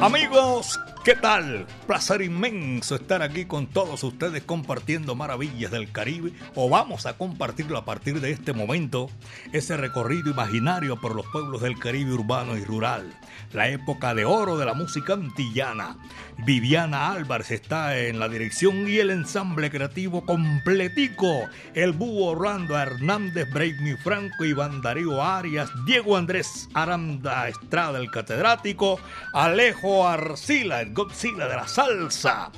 Amigos, ¿qué tal? Placer inmenso estar aquí con todos ustedes compartiendo maravillas del Caribe o vamos a compartirlo a partir de este momento, ese recorrido imaginario por los pueblos del Caribe urbano y rural, la época de oro de la música antillana. Viviana Álvarez está en la dirección y el ensamble creativo completico. El búho Orlando Hernández, Break Franco, Iván Darío Arias, Diego Andrés Aranda Estrada, el catedrático, Alejo Arcila, Godzilla de la salsa.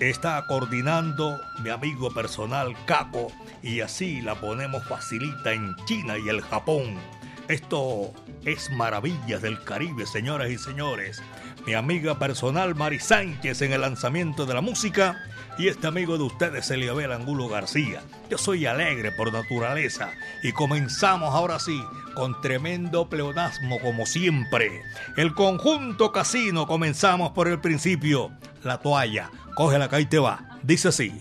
Está coordinando mi amigo personal Caco y así la ponemos facilita en China y el Japón. Esto es Maravillas del Caribe, señoras y señores. Mi amiga personal Mari Sánchez en el lanzamiento de la música y este amigo de ustedes, Eliabel Angulo García. Yo soy alegre por naturaleza y comenzamos ahora sí con tremendo pleonasmo como siempre. El conjunto casino comenzamos por el principio. La toalla, cógela acá y te va. Dice así.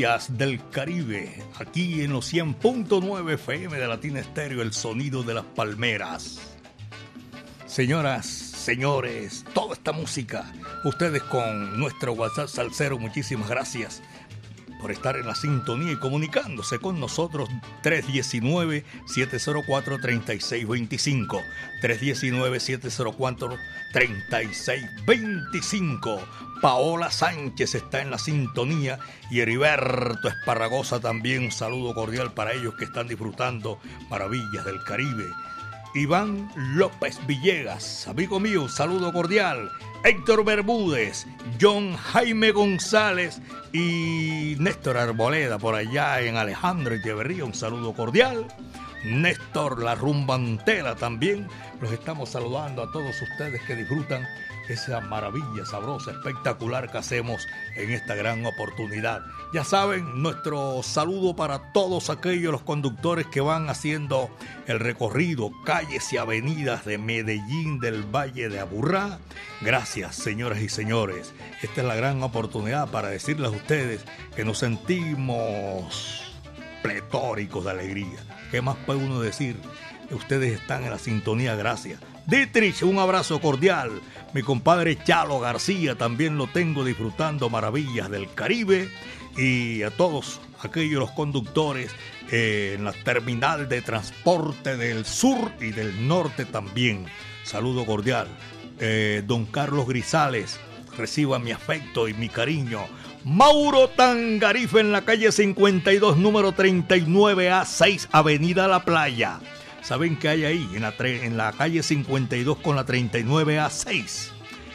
Del Caribe, aquí en los 100.9 FM de Latina Estéreo, el sonido de las palmeras. Señoras, señores, toda esta música, ustedes con nuestro WhatsApp Salcero, muchísimas gracias por estar en la sintonía y comunicándose con nosotros 319-704-3625. 319-704-3625. Paola Sánchez está en la sintonía y Heriberto Esparragosa también. Un saludo cordial para ellos que están disfrutando maravillas del Caribe. Iván López Villegas, amigo mío, saludo cordial. Héctor Bermúdez, John Jaime González y Néstor Arboleda por allá en Alejandro Echeverría, un saludo cordial. Néstor La Rumbantela también. Los estamos saludando a todos ustedes que disfrutan esa maravilla sabrosa, espectacular que hacemos en esta gran oportunidad. Ya saben, nuestro saludo para todos aquellos los conductores que van haciendo el recorrido, calles y avenidas de Medellín del Valle de Aburrá. Gracias, señoras y señores. Esta es la gran oportunidad para decirles a ustedes que nos sentimos pletóricos de alegría. ¿Qué más puede uno decir? Ustedes están en la sintonía, gracias. Dietrich, un abrazo cordial. Mi compadre Chalo García también lo tengo disfrutando maravillas del Caribe. Y a todos aquellos los conductores eh, en la terminal de transporte del sur y del norte también. Saludo cordial. Eh, don Carlos Grisales, reciba mi afecto y mi cariño. Mauro Tangarife en la calle 52, número 39A, 6, Avenida La Playa. ¿Saben qué hay ahí? En la, calle 52 con la 39A6.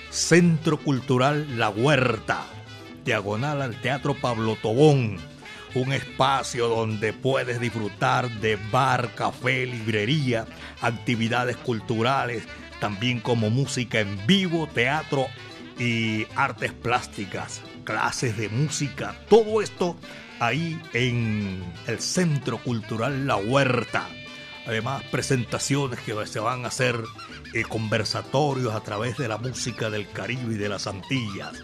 Centro Cultural La Huerta. Diagonal al Teatro Pablo Tobón. Un espacio donde puedes disfrutar de bar, café, librería, actividades culturales, también como música en vivo, teatro y artes plásticas, clases de música, todo esto ahí en el Centro Cultural La Huerta además presentaciones que se van a hacer, eh, conversatorios a través de la música del Caribe y de las Antillas.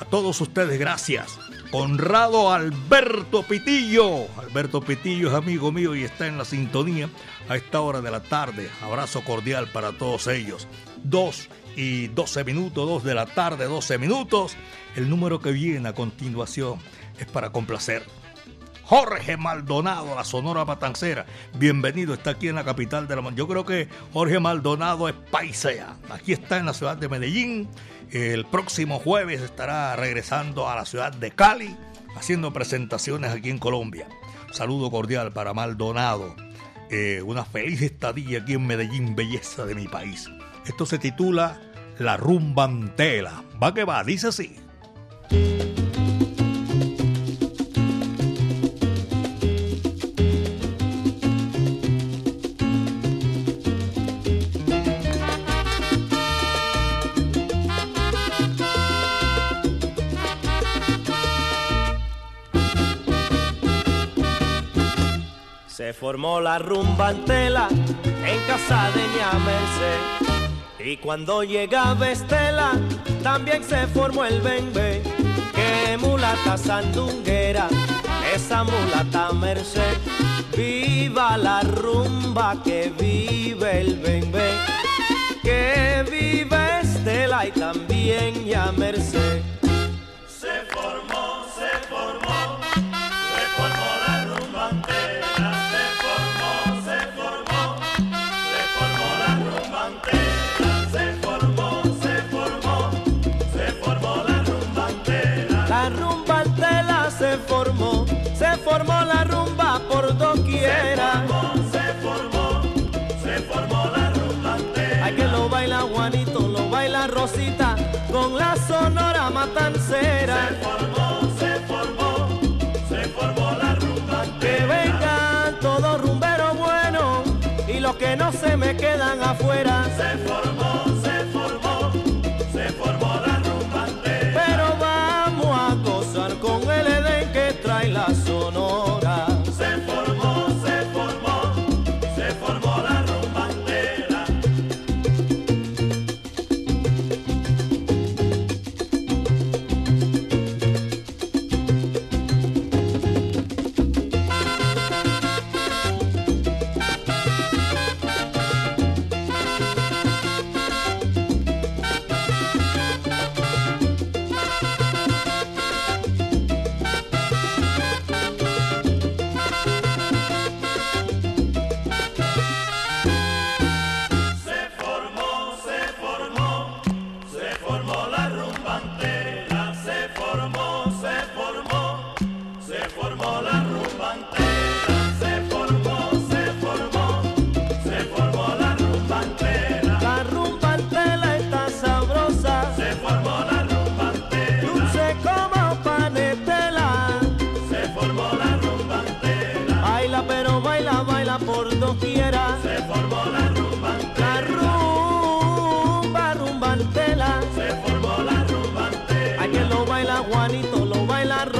A todos ustedes, gracias. Honrado Alberto Pitillo. Alberto Pitillo es amigo mío y está en la sintonía a esta hora de la tarde. Abrazo cordial para todos ellos. Dos y 12 minutos, dos de la tarde, 12 minutos. El número que viene a continuación es para complacer Jorge Maldonado, la Sonora Matancera. Bienvenido, está aquí en la capital de la... Yo creo que Jorge Maldonado es paisea. Aquí está en la ciudad de Medellín. El próximo jueves estará regresando a la ciudad de Cali, haciendo presentaciones aquí en Colombia. Saludo cordial para Maldonado. Eh, una feliz estadía aquí en Medellín, belleza de mi país. Esto se titula La Rumbantela. Va que va, dice así. Formó la rumba antela en casa de Ñamerse. Y cuando llegaba Estela, también se formó el bembe. Que mulata sandunguera, esa mulata merced. Viva la rumba, que vive el bembe. Que vive Estela y también Ñamerse. formó la rumba por doquiera. Se formó, se formó, la rumba entera. Hay que lo baila Juanito, lo baila Rosita con la sonora matancera. Se formó, se formó, se formó la rumba entera. Que vengan todos rumberos buenos y los que no se me quedan afuera. Se formó, bailar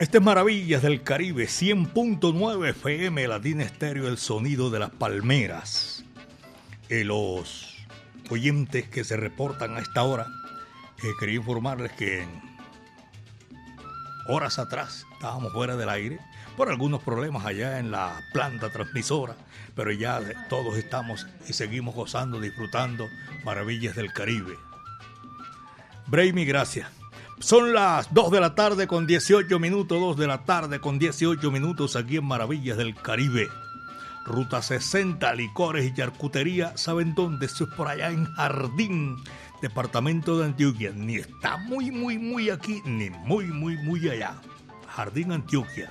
Este es Maravillas del Caribe, 100.9 FM, Latina Estéreo, el sonido de las palmeras. Eh, los oyentes que se reportan a esta hora, eh, quería informarles que en horas atrás estábamos fuera del aire por algunos problemas allá en la planta transmisora, pero ya todos estamos y seguimos gozando, disfrutando Maravillas del Caribe. Braimi, gracias. Son las 2 de la tarde con 18 minutos, 2 de la tarde con 18 minutos aquí en Maravillas del Caribe. Ruta 60, licores y charcutería, ¿saben dónde? Eso es por allá en Jardín, departamento de Antioquia. Ni está muy, muy, muy aquí, ni muy, muy, muy allá. Jardín Antioquia.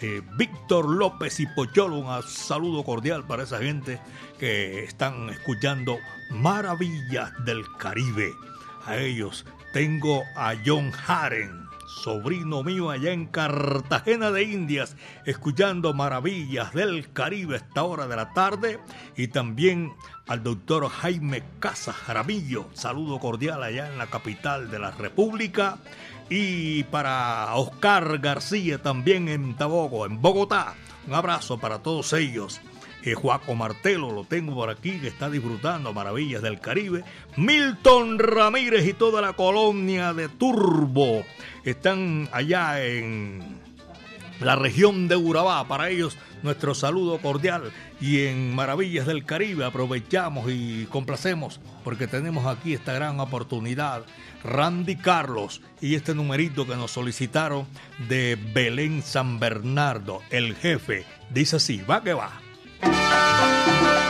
Eh, Víctor López y Pocholo, un saludo cordial para esa gente que están escuchando Maravillas del Caribe. A ellos tengo a John Haren, sobrino mío allá en Cartagena de Indias, escuchando Maravillas del Caribe a esta hora de la tarde. Y también al doctor Jaime Casa Jaramillo, saludo cordial allá en la capital de la República. Y para Oscar García también en Tabogo, en Bogotá. Un abrazo para todos ellos. Eh, Juaco Martelo lo tengo por aquí que está disfrutando maravillas del Caribe. Milton Ramírez y toda la colonia de Turbo están allá en la región de Urabá. Para ellos nuestro saludo cordial y en Maravillas del Caribe aprovechamos y complacemos porque tenemos aquí esta gran oportunidad. Randy Carlos y este numerito que nos solicitaron de Belén San Bernardo, el jefe. Dice así, va que va. Thank you.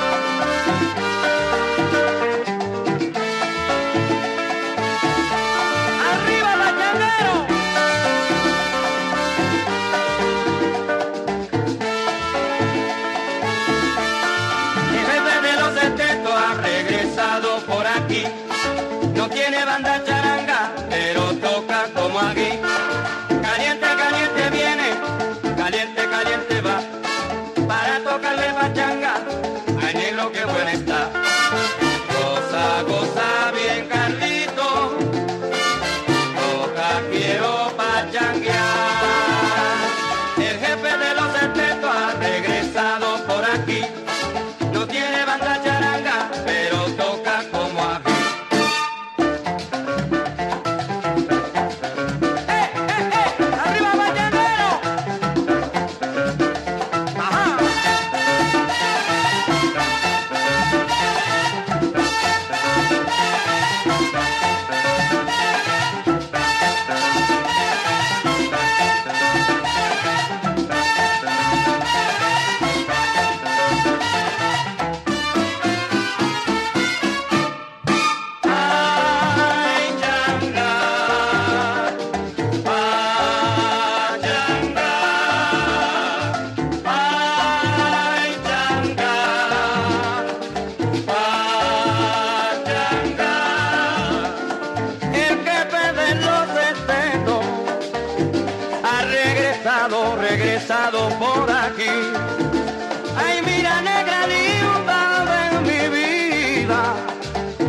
Regresado por aquí. Ay, mira, negra linda de mi vida.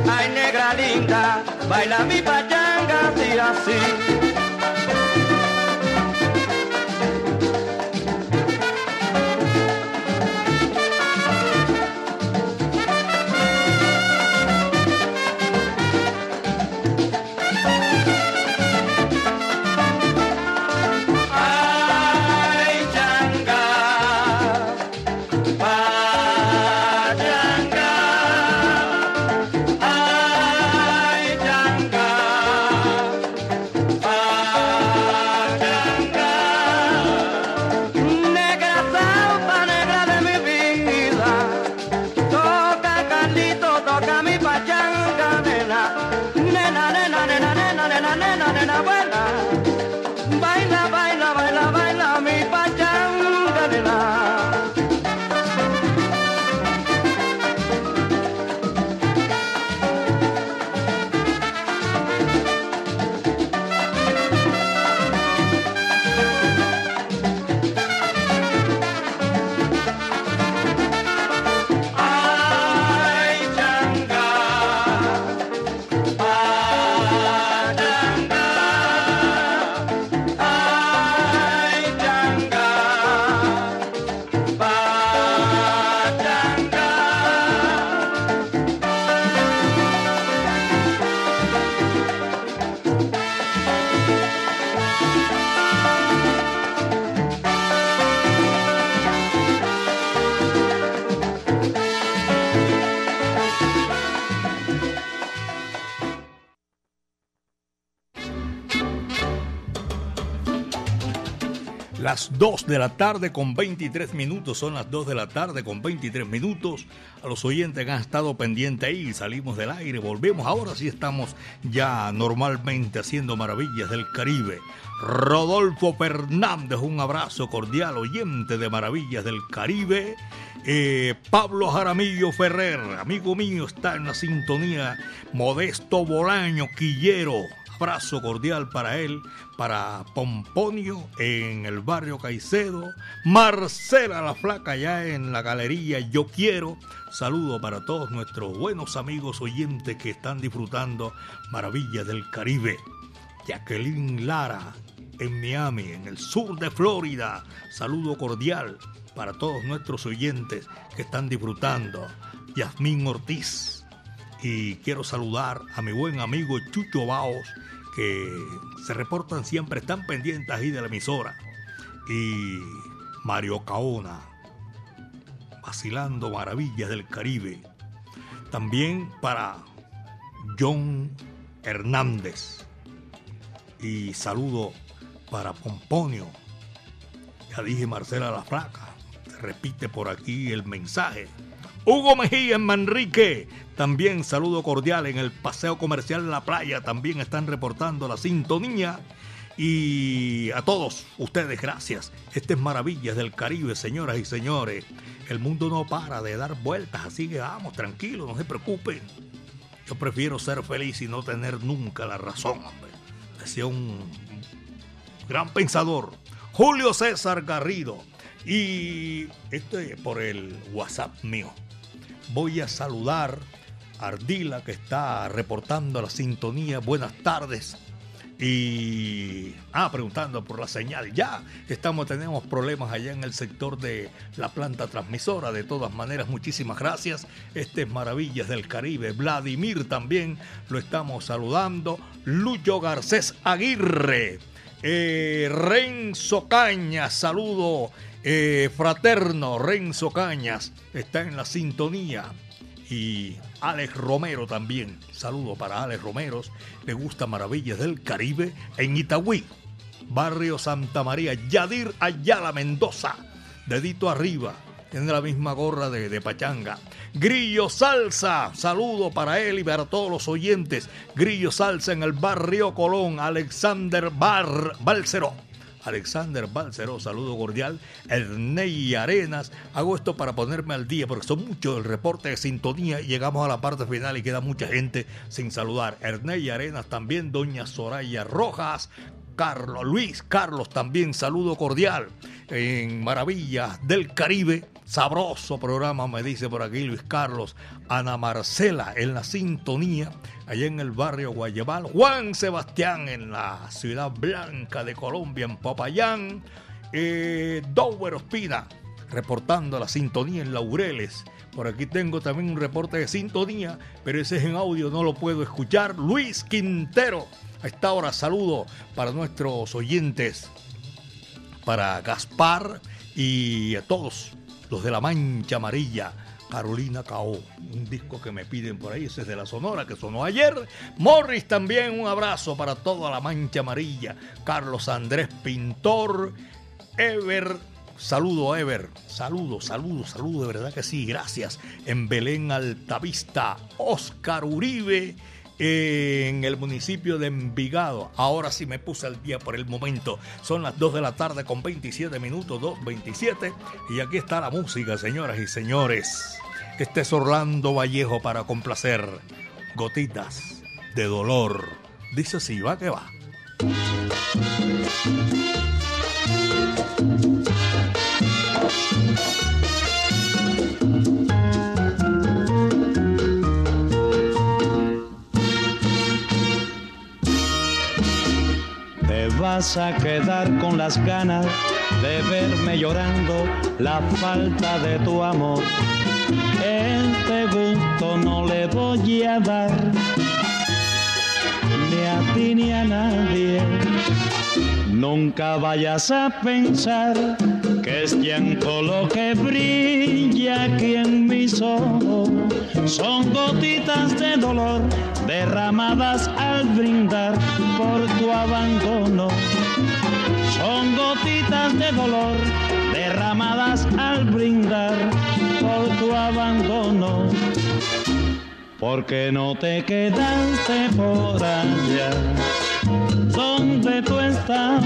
Ay, negra linda, baila mi pachanga así, así. Las 2 de la tarde con 23 minutos, son las 2 de la tarde con 23 minutos. A los oyentes que han estado pendientes ahí, salimos del aire, volvemos. Ahora sí estamos ya normalmente haciendo maravillas del Caribe. Rodolfo Fernández, un abrazo cordial, oyente de Maravillas del Caribe. Eh, Pablo Jaramillo Ferrer, amigo mío, está en la sintonía. Modesto Bolaño, Quillero, abrazo cordial para él, para Pomponio en el barrio Caicedo, Marcela la Flaca allá en la galería Yo Quiero. Saludo para todos nuestros buenos amigos oyentes que están disfrutando Maravillas del Caribe. Jacqueline Lara en Miami, en el sur de Florida. Saludo cordial para todos nuestros oyentes que están disfrutando. Yasmín Ortiz. Y quiero saludar a mi buen amigo Chucho Baos que se reportan siempre, están pendientes ahí de la emisora. Y Mario Caona, vacilando maravillas del Caribe. También para John Hernández. Y saludo para Pomponio. Ya dije Marcela la Flaca. Repite por aquí el mensaje. Hugo Mejía en Manrique. También saludo cordial en el Paseo Comercial La Playa. También están reportando la sintonía. Y a todos ustedes, gracias. Este es Maravillas del Caribe, señoras y señores. El mundo no para de dar vueltas, así que vamos, tranquilos, no se preocupen. Yo prefiero ser feliz y no tener nunca la razón, hombre. Decía un gran pensador, Julio César Garrido. Y este por el WhatsApp mío voy a saludar a Ardila que está reportando la sintonía. Buenas tardes. Y ah, preguntando por la señal. Ya estamos, tenemos problemas allá en el sector de la planta transmisora. De todas maneras, muchísimas gracias. Este es Maravillas del Caribe. Vladimir también lo estamos saludando. Lucho Garcés Aguirre. Eh, Renzo Cañas, saludo eh, fraterno Renzo Cañas está en la sintonía. Y Alex Romero también. Saludo para Alex Romero. Le gusta Maravillas del Caribe en Itagüí. Barrio Santa María. Yadir Ayala Mendoza. Dedito arriba. Tiene la misma gorra de, de, Pachanga. Grillo Salsa, saludo para él y para todos los oyentes. Grillo Salsa en el barrio Colón, Alexander Bar Balceró. Alexander Balceró, saludo cordial, Ernei Arenas. Hago esto para ponerme al día porque son muchos el reporte de sintonía y llegamos a la parte final y queda mucha gente sin saludar. Ernei Arenas también, doña Soraya Rojas, Carlos Luis Carlos también, saludo cordial en Maravillas del Caribe. Sabroso programa, me dice por aquí Luis Carlos. Ana Marcela en la sintonía, allá en el barrio Guayabal. Juan Sebastián en la ciudad blanca de Colombia, en Popayán. Eh, Dower Ospina reportando la sintonía en Laureles. Por aquí tengo también un reporte de sintonía, pero ese es en audio, no lo puedo escuchar. Luis Quintero. A esta hora saludo para nuestros oyentes, para Gaspar y a todos los de la Mancha Amarilla. Carolina Cao, un disco que me piden por ahí, ese es de la Sonora que sonó ayer. Morris también, un abrazo para toda la Mancha Amarilla. Carlos Andrés Pintor, Ever Saludo, Ever. Saludo, saludo, saludo, de verdad que sí, gracias. En Belén Altavista, Oscar Uribe. En el municipio de Envigado. Ahora sí me puse al día por el momento. Son las 2 de la tarde con 27 minutos, 2.27. Y aquí está la música, señoras y señores. Este es Orlando Vallejo para complacer. Gotitas de dolor. Dice así, va que va. Vas a quedar con las ganas de verme llorando la falta de tu amor. Este gusto no le voy a dar ni a ti ni a nadie. Nunca vayas a pensar que es llanto lo que brilla aquí en mis ojos. Son gotitas de dolor derramadas al brindar por tu abandono. son gotitas de dolor derramadas al brindar por tu abandono. Porque no te quedaste por allá donde tú estabas,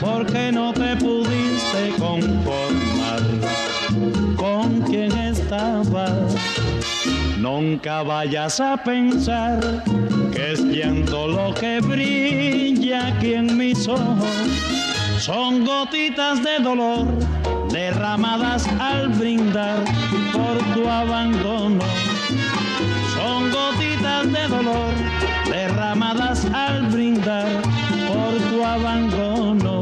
porque no te pudiste conformar con quien estabas. Nunca vayas a pensar que es llanto lo que brilla aquí en mis ojos. Son gotitas de dolor derramadas al brindar por tu abandono. Son gotitas de dolor derramadas al brindar por tu abandono.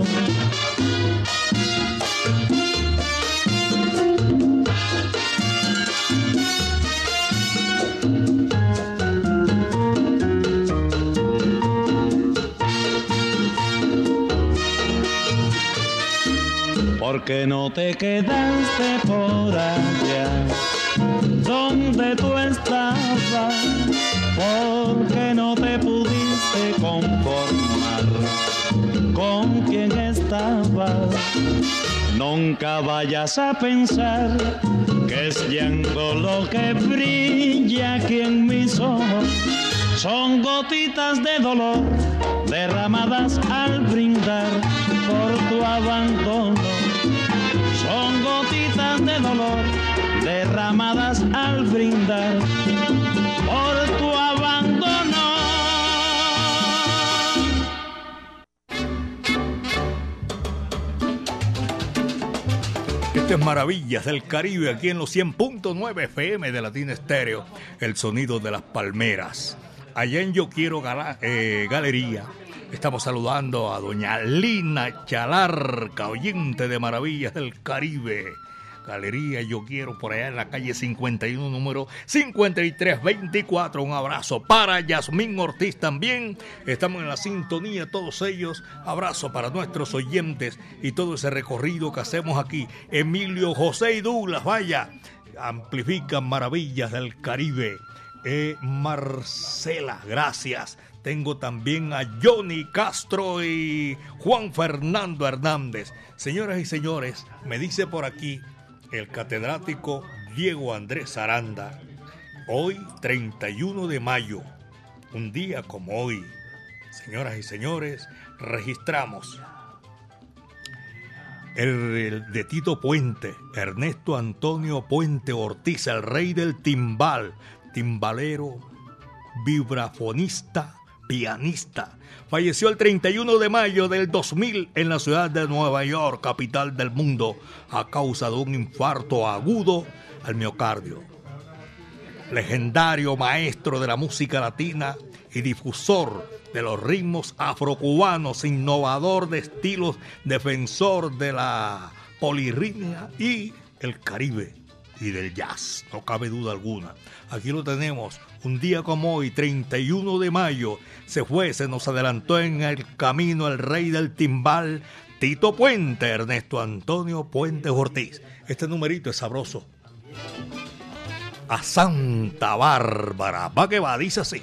Porque no te quedaste por allá donde tú estabas, porque no te pudiste conformar con quien estabas. Nunca vayas a pensar que es llanto lo que brilla aquí en mis ojos. Son gotitas de dolor derramadas al brindar por tu abandono. De dolor derramadas al brindar por tu abandono. Estas maravillas del Caribe aquí en los 100.9 FM de Latina Estéreo, el sonido de las palmeras. Allá en Yo Quiero eh, Galería, estamos saludando a doña Lina Chalarca, oyente de Maravillas del Caribe. Galería Yo Quiero por allá en la calle 51, número 5324. Un abrazo para Yasmín Ortiz también. Estamos en la sintonía, todos ellos. Abrazo para nuestros oyentes y todo ese recorrido que hacemos aquí. Emilio José y Douglas, vaya, amplifican maravillas del Caribe. Eh, Marcela, gracias. Tengo también a Johnny Castro y Juan Fernando Hernández. Señoras y señores, me dice por aquí el catedrático Diego Andrés Aranda. Hoy, 31 de mayo, un día como hoy, señoras y señores, registramos el, el de Tito Puente, Ernesto Antonio Puente Ortiz, el rey del timbal, timbalero, vibrafonista, pianista. Falleció el 31 de mayo del 2000 en la ciudad de Nueva York, capital del mundo, a causa de un infarto agudo al miocardio. Legendario maestro de la música latina y difusor de los ritmos afrocubanos, innovador de estilos, defensor de la polirritmia y el Caribe y del jazz, no cabe duda alguna. Aquí lo tenemos, un día como hoy, 31 de mayo, se fue, se nos adelantó en el camino el rey del timbal, Tito Puente, Ernesto Antonio Puente Ortiz. Este numerito es sabroso. A Santa Bárbara, va que va, dice así.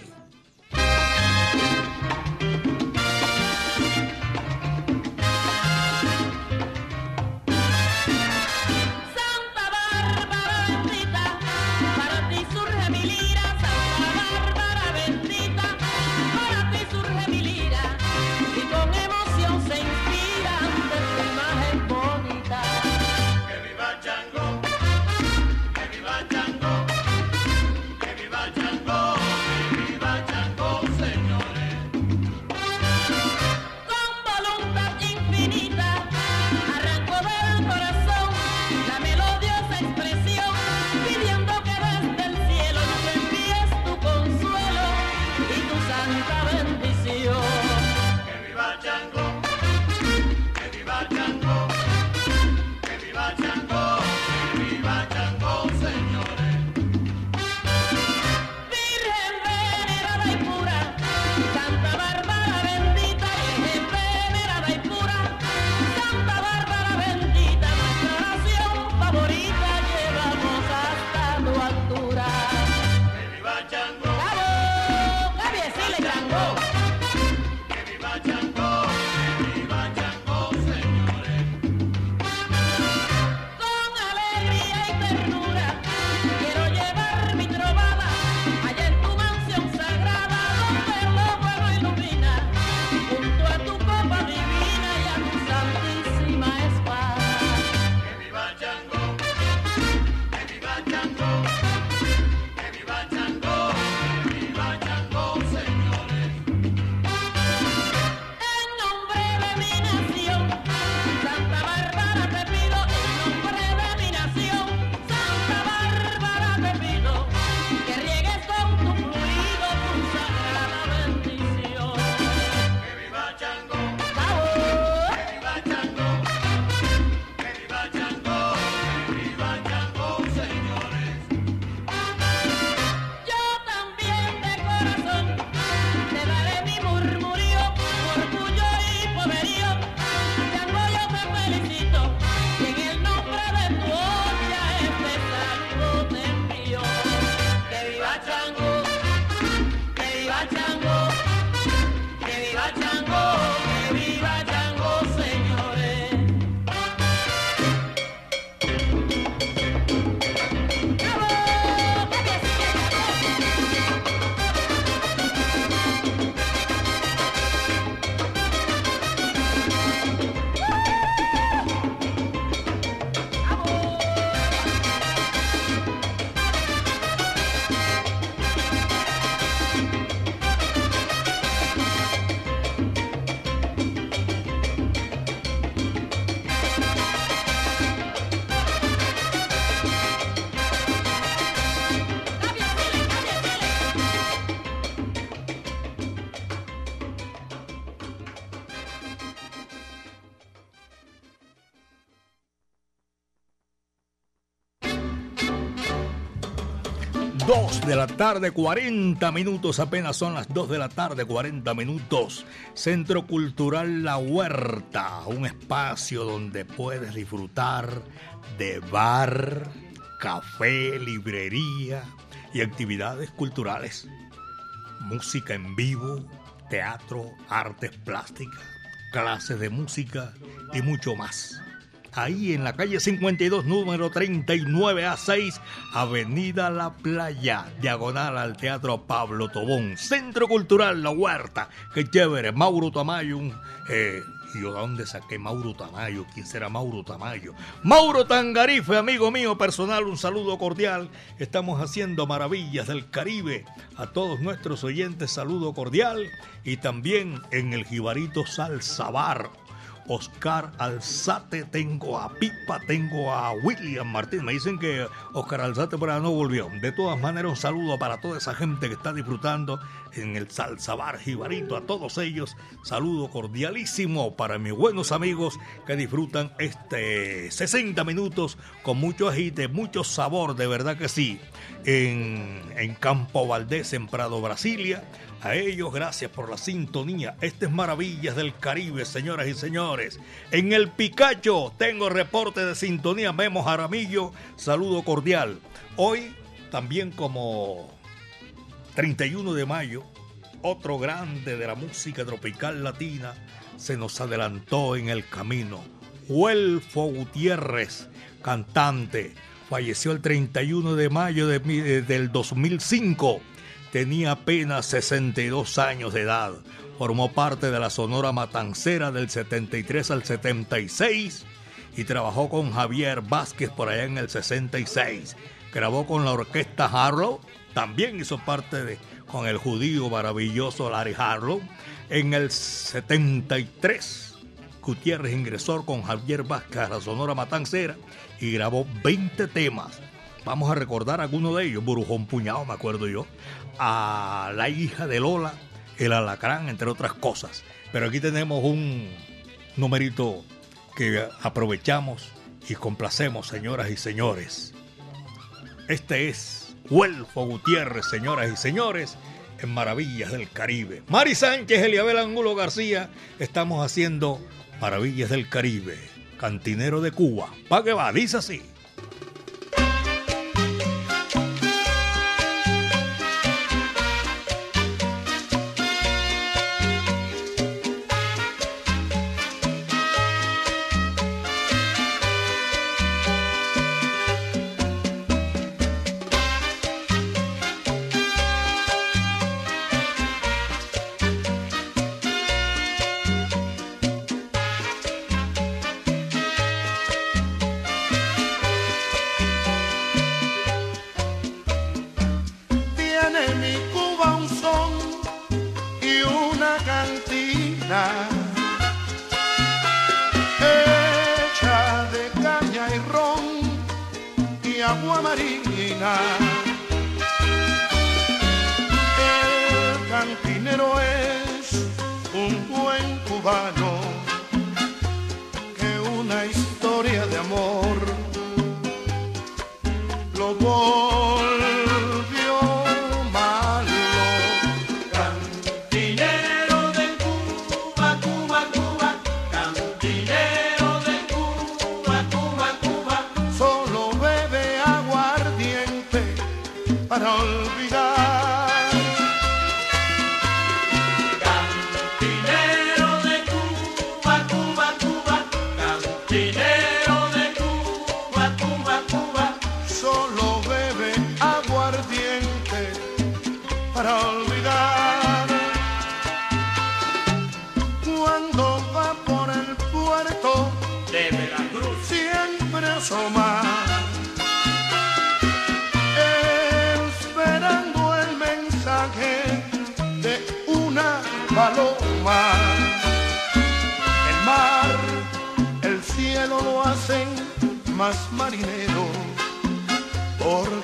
2 de la tarde, 40 minutos, apenas son las 2 de la tarde, 40 minutos. Centro Cultural La Huerta, un espacio donde puedes disfrutar de bar, café, librería y actividades culturales. Música en vivo, teatro, artes plásticas, clases de música y mucho más ahí en la calle 52, número 39A6, Avenida La Playa, diagonal al Teatro Pablo Tobón, Centro Cultural La Huerta. Qué chévere, Mauro Tamayo, eh, ¿Y yo dónde saqué Mauro Tamayo? ¿Quién será Mauro Tamayo? Mauro Tangarife, amigo mío personal, un saludo cordial. Estamos haciendo maravillas del Caribe. A todos nuestros oyentes, saludo cordial. Y también en el Jibarito Salsabar, Oscar Alzate, tengo a Pipa, tengo a William Martín. Me dicen que Oscar Alzate por ahí no volvió. De todas maneras, un saludo para toda esa gente que está disfrutando en el Salsa Bar Jibarito. A todos ellos, saludo cordialísimo para mis buenos amigos que disfrutan este 60 minutos con mucho agite, mucho sabor, de verdad que sí. En, Campo Valdés, en Prado, Brasilia a ellos, gracias por la sintonía. Este es Maravillas del Caribe, señoras y señores. En el Picacho tengo reporte de sintonía. Memo Jaramillo, saludo cordial. Hoy, también como 31 de mayo, otro grande de la música tropical latina se nos adelantó en el camino. Huelfo Gutiérrez, cantante, falleció el 31 de mayo de, del 2005 tenía apenas 62 años de edad. Formó parte de la Sonora Matancera del 73 al 76 y trabajó con Javier Vázquez por allá en el 66. Grabó con la orquesta Harlow, también hizo parte de con el judío maravilloso Larry Harlow. En el 73, Gutiérrez ingresó con Javier Vázquez a la Sonora Matancera y grabó 20 temas. Vamos a recordar algunos de ellos. Burujón Puñado, me acuerdo yo a la hija de Lola, el alacrán, entre otras cosas. Pero aquí tenemos un numerito que aprovechamos y complacemos, señoras y señores. Este es Huelfo Gutiérrez, señoras y señores, en Maravillas del Caribe. Mari Sánchez, Eliabel Angulo García, estamos haciendo Maravillas del Caribe. Cantinero de Cuba. ¿Para qué va? Dice así.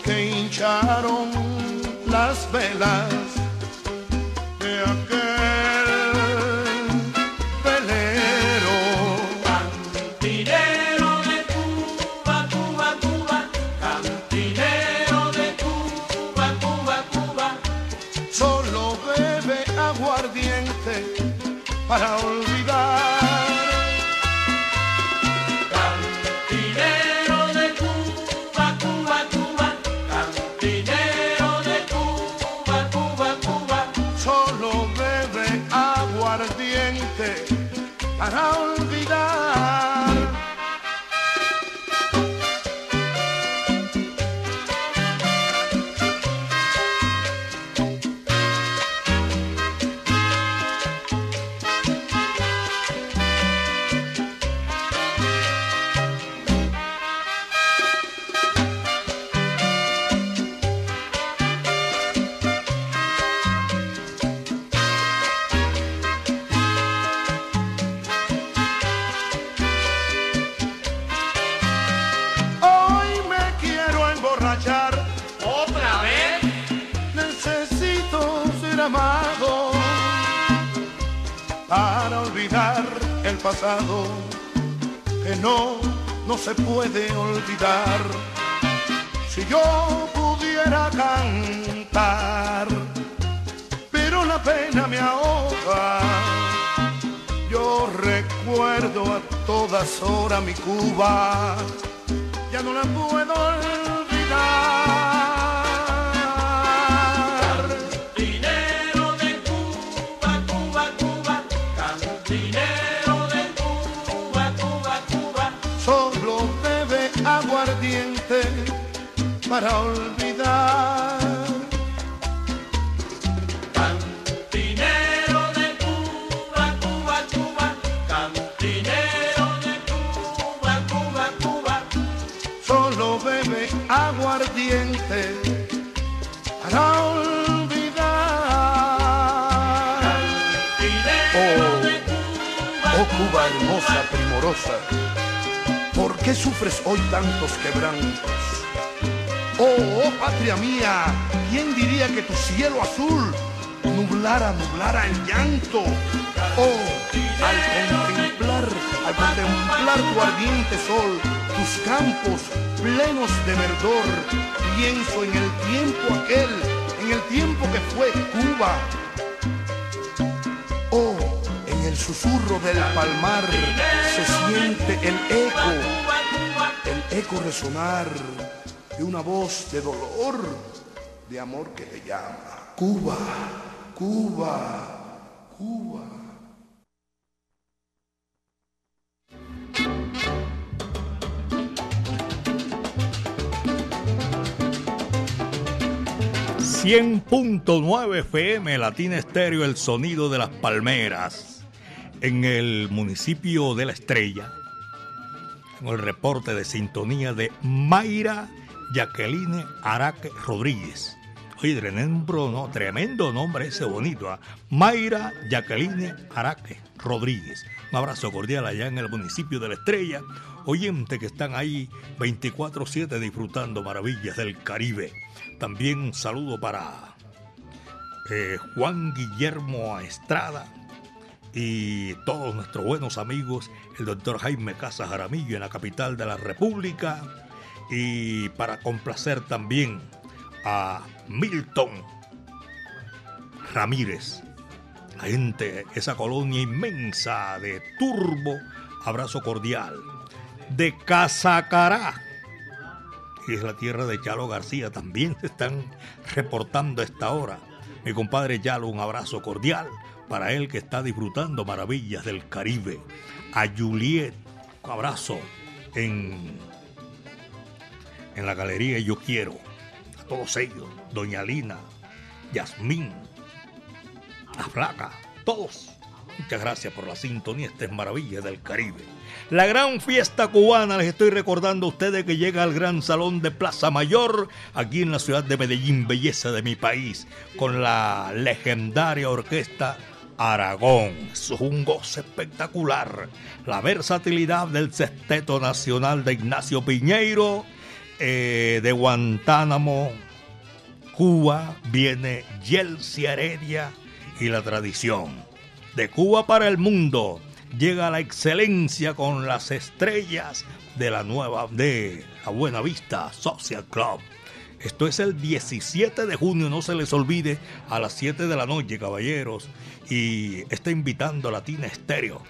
que hincharon las velas. La puedo olvidar. Cantinero de Cuba, Cuba, Cuba, cantinero de Cuba, Cuba, Cuba. Solo bebe aguardiente para olvidar. Hermosa, primorosa, ¿por qué sufres hoy tantos quebrantos? Oh, oh patria mía, ¿quién diría que tu cielo azul nublara, nublara el llanto? Oh, al contemplar, al contemplar tu ardiente sol, tus campos plenos de verdor, pienso en el tiempo aquel, en el tiempo que fue Cuba. Susurro del palmar se siente el eco, el eco resonar de una voz de dolor, de amor que te llama. Cuba, Cuba, Cuba. ...100.9 FM Latina Estéreo, el sonido de las palmeras. En el municipio de La Estrella, con el reporte de sintonía de Mayra Jacqueline Araque Rodríguez. Oye, tremendo, no, tremendo nombre ese bonito. ¿ah? Mayra Jacqueline Araque Rodríguez. Un abrazo cordial allá en el municipio de La Estrella. Oyente que están ahí 24-7 disfrutando maravillas del Caribe. También un saludo para eh, Juan Guillermo Estrada y todos nuestros buenos amigos, el doctor Jaime Casas Jaramillo en la capital de la República. Y para complacer también a Milton Ramírez, la gente, esa colonia inmensa de Turbo, abrazo cordial, de Casacará, que es la tierra de Chalo García, también se están reportando a esta hora. Mi compadre Yalo, un abrazo cordial para él que está disfrutando maravillas del Caribe. A Juliet, un abrazo en, en la galería Yo Quiero. A todos ellos, Doña Lina, Yasmín, la Flaca, todos. Muchas gracias por la sintonía, estas maravillas del Caribe. La gran fiesta cubana, les estoy recordando a ustedes que llega al gran salón de Plaza Mayor, aquí en la ciudad de Medellín, belleza de mi país, con la legendaria orquesta Aragón. Es un goce espectacular. La versatilidad del sexteto nacional de Ignacio Piñeiro, eh, de Guantánamo, Cuba, viene Yelsi Heredia y la tradición. De Cuba para el mundo llega la excelencia con las estrellas de la nueva de la Buena Vista Social Club. Esto es el 17 de junio, no se les olvide, a las 7 de la noche, caballeros. Y está invitando a Latina Estéreo.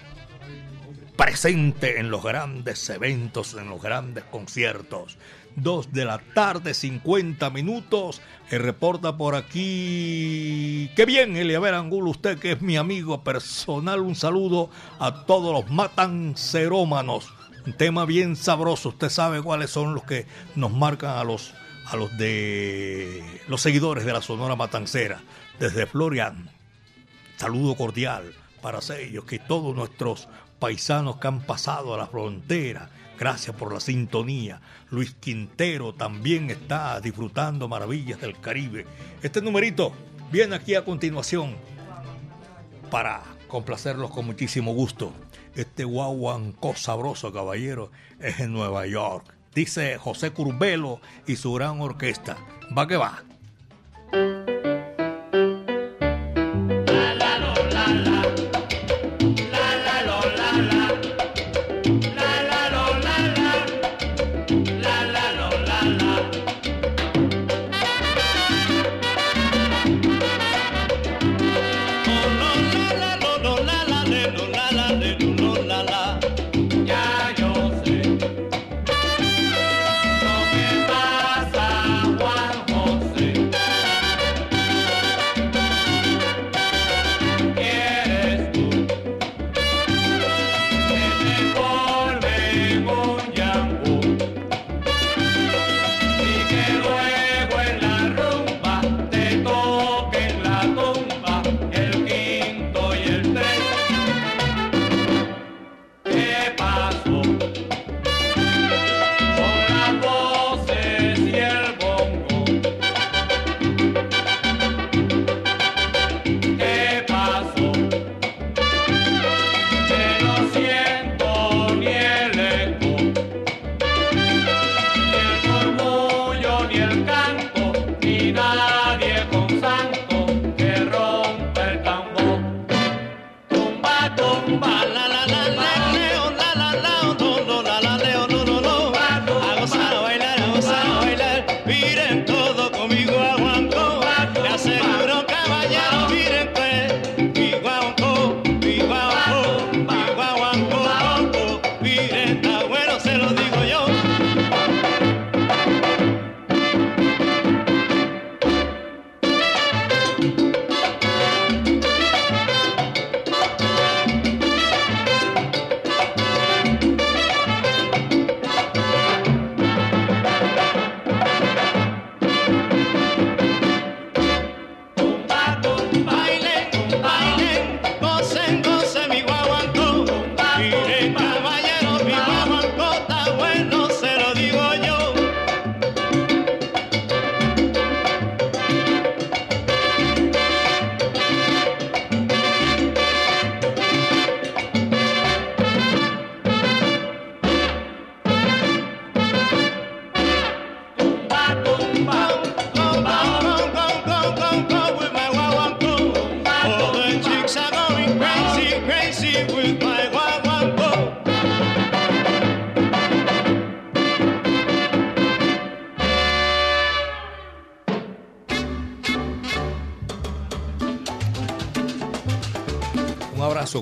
Presente en los grandes eventos, en los grandes conciertos. 2 de la tarde, 50 minutos. Reporta por aquí. Qué bien, Eliaber Angulo, usted que es mi amigo personal. Un saludo a todos los matancerómanos. Un tema bien sabroso. Usted sabe cuáles son los que nos marcan a los, a los de los seguidores de la Sonora Matancera. Desde Florian. Saludo cordial para ellos, que todos nuestros paisanos que han pasado a la frontera. Gracias por la sintonía. Luis Quintero también está disfrutando maravillas del Caribe. Este numerito viene aquí a continuación para complacerlos con muchísimo gusto. Este guaguancó sabroso, caballero, es en Nueva York. Dice José Curbelo y su gran orquesta. Va que va.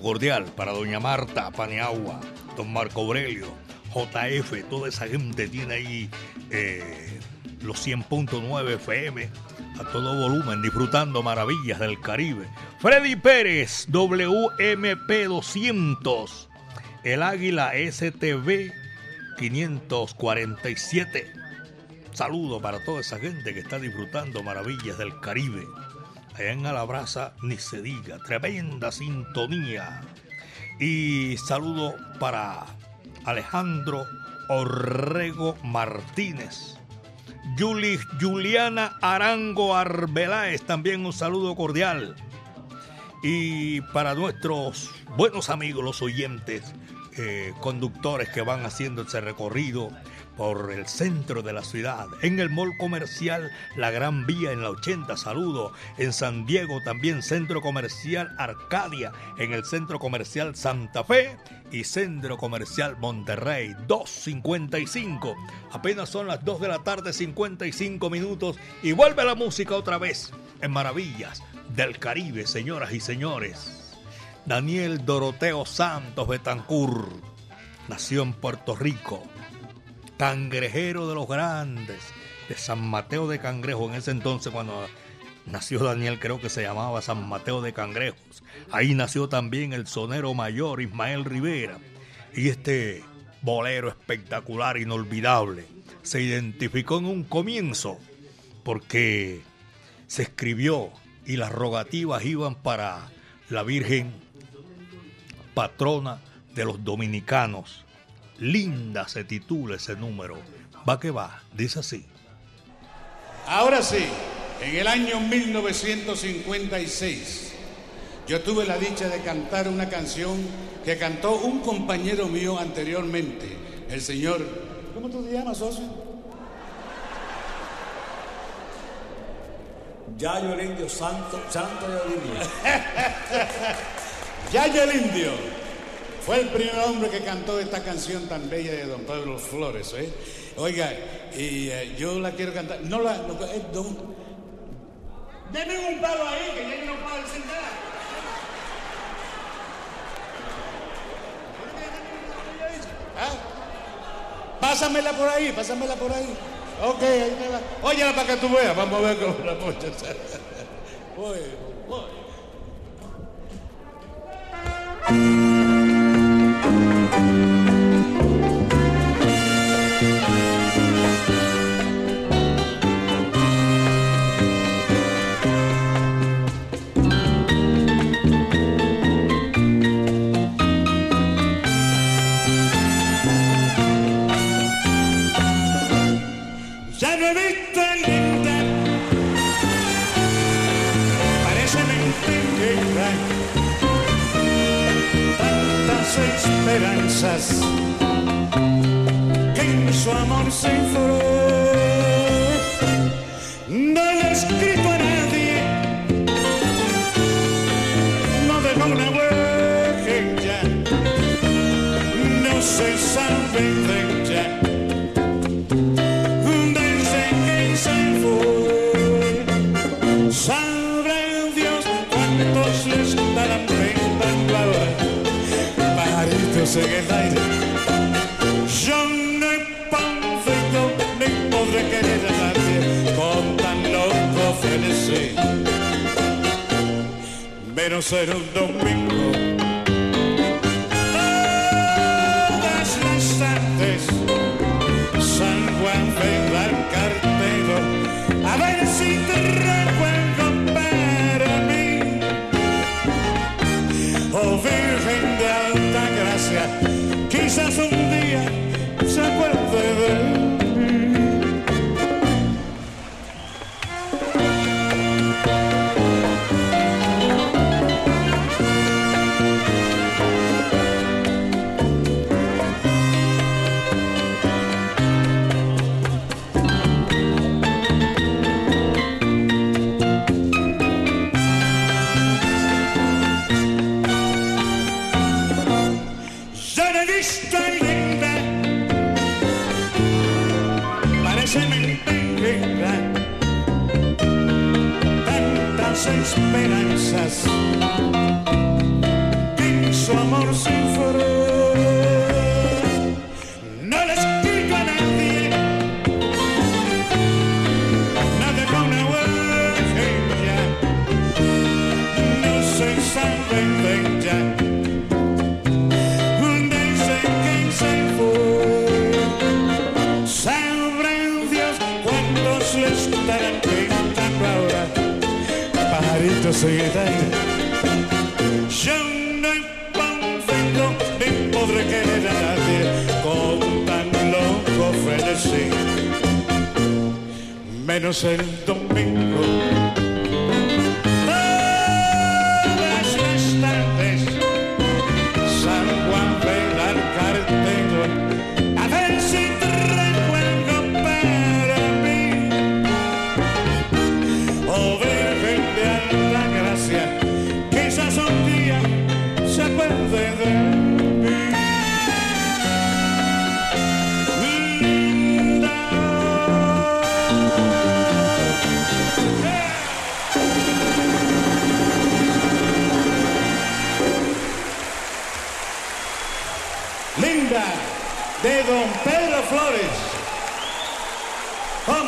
Cordial para doña Marta Paniagua, don Marco Aurelio, JF, toda esa gente tiene ahí eh, los 100.9 FM a todo volumen, disfrutando maravillas del Caribe. Freddy Pérez, WMP 200, el Águila STV 547. Saludo para toda esa gente que está disfrutando maravillas del Caribe. Allá en Alabraza ni se diga, tremenda sintonía. Y saludo para Alejandro Orrego Martínez. Juliana Arango Arbeláez, también un saludo cordial. Y para nuestros buenos amigos, los oyentes, eh, conductores que van haciendo ese recorrido, por el centro de la ciudad, en el mall comercial La Gran Vía en la 80, saludo, en San Diego también centro comercial Arcadia, en el centro comercial Santa Fe y centro comercial Monterrey 255. Apenas son las 2 de la tarde 55 minutos y vuelve la música otra vez en Maravillas del Caribe, señoras y señores. Daniel Doroteo Santos Betancur nació en Puerto Rico cangrejero de los grandes, de San Mateo de Cangrejo, en ese entonces cuando nació Daniel creo que se llamaba San Mateo de Cangrejos. Ahí nació también el sonero mayor Ismael Rivera. Y este bolero espectacular, inolvidable, se identificó en un comienzo porque se escribió y las rogativas iban para la Virgen patrona de los dominicanos, Linda se titula ese número. Va que va, dice así. Ahora sí, en el año 1956, yo tuve la dicha de cantar una canción que cantó un compañero mío anteriormente, el señor. ¿Cómo tú te llamas, socio? Yayo el Indio, Santo, Santo Yayo el Indio. Yayo el Indio. Fue el primer hombre que cantó esta canción tan bella de Don Pedro Flores. ¿eh? Oiga, y eh, yo la quiero cantar. No la. No, eh, don... Deme un palo ahí, que ya no puedo sentar. ¿Ah? Pásamela por ahí, pásamela por ahí. Ok, ahí te va. Óyela para que tú veas. Vamos a ver cómo la pocha. Voy, voy.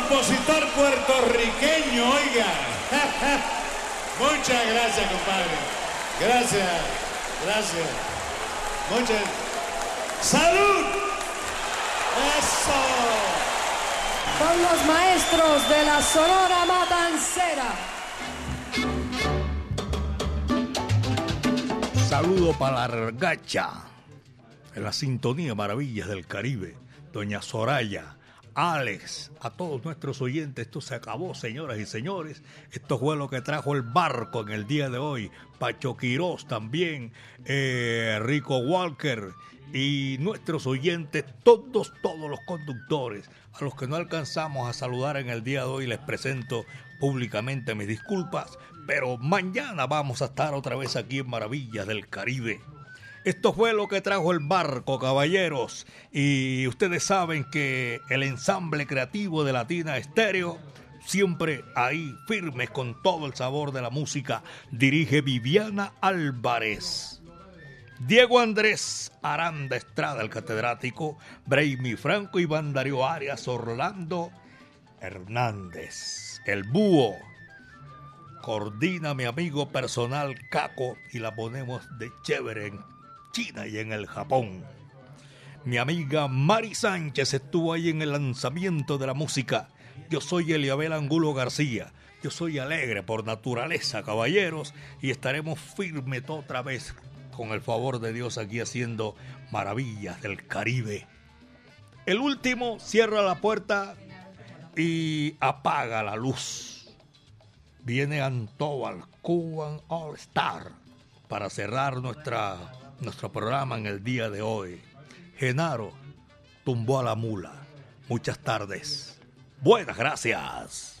Compositor puertorriqueño, oiga. Muchas gracias, compadre. Gracias, gracias. Muchas. ¡Salud! ¡Eso! Con los maestros de la Sonora Matancera. Saludo para la Argacha, en la sintonía Maravillas del Caribe, Doña Soraya, Alex, a todos nuestros oyentes. Esto se acabó, señoras y señores. Esto fue lo que trajo el barco en el día de hoy. Pacho Quirós también, eh, Rico Walker y nuestros oyentes, todos, todos los conductores, a los que no alcanzamos a saludar en el día de hoy, les presento públicamente mis disculpas, pero mañana vamos a estar otra vez aquí en Maravillas del Caribe. Esto fue lo que trajo el barco, caballeros. Y ustedes saben que el ensamble creativo de Latina Estéreo, siempre ahí firmes con todo el sabor de la música, dirige Viviana Álvarez. Diego Andrés Aranda Estrada, el catedrático, Braimi Franco, Iván Darío Arias, Orlando Hernández, el búho. Coordina mi amigo personal Caco y la ponemos de chévere en China y en el Japón. Mi amiga Mari Sánchez estuvo ahí en el lanzamiento de la música. Yo soy Eliabel Angulo García. Yo soy alegre por naturaleza, caballeros, y estaremos firmes otra vez con el favor de Dios aquí haciendo maravillas del Caribe. El último cierra la puerta y apaga la luz. Viene Antobal Cuban All Star para cerrar nuestra, nuestro programa en el día de hoy. Genaro tumbó a la mula. Muchas tardes. Buenas gracias.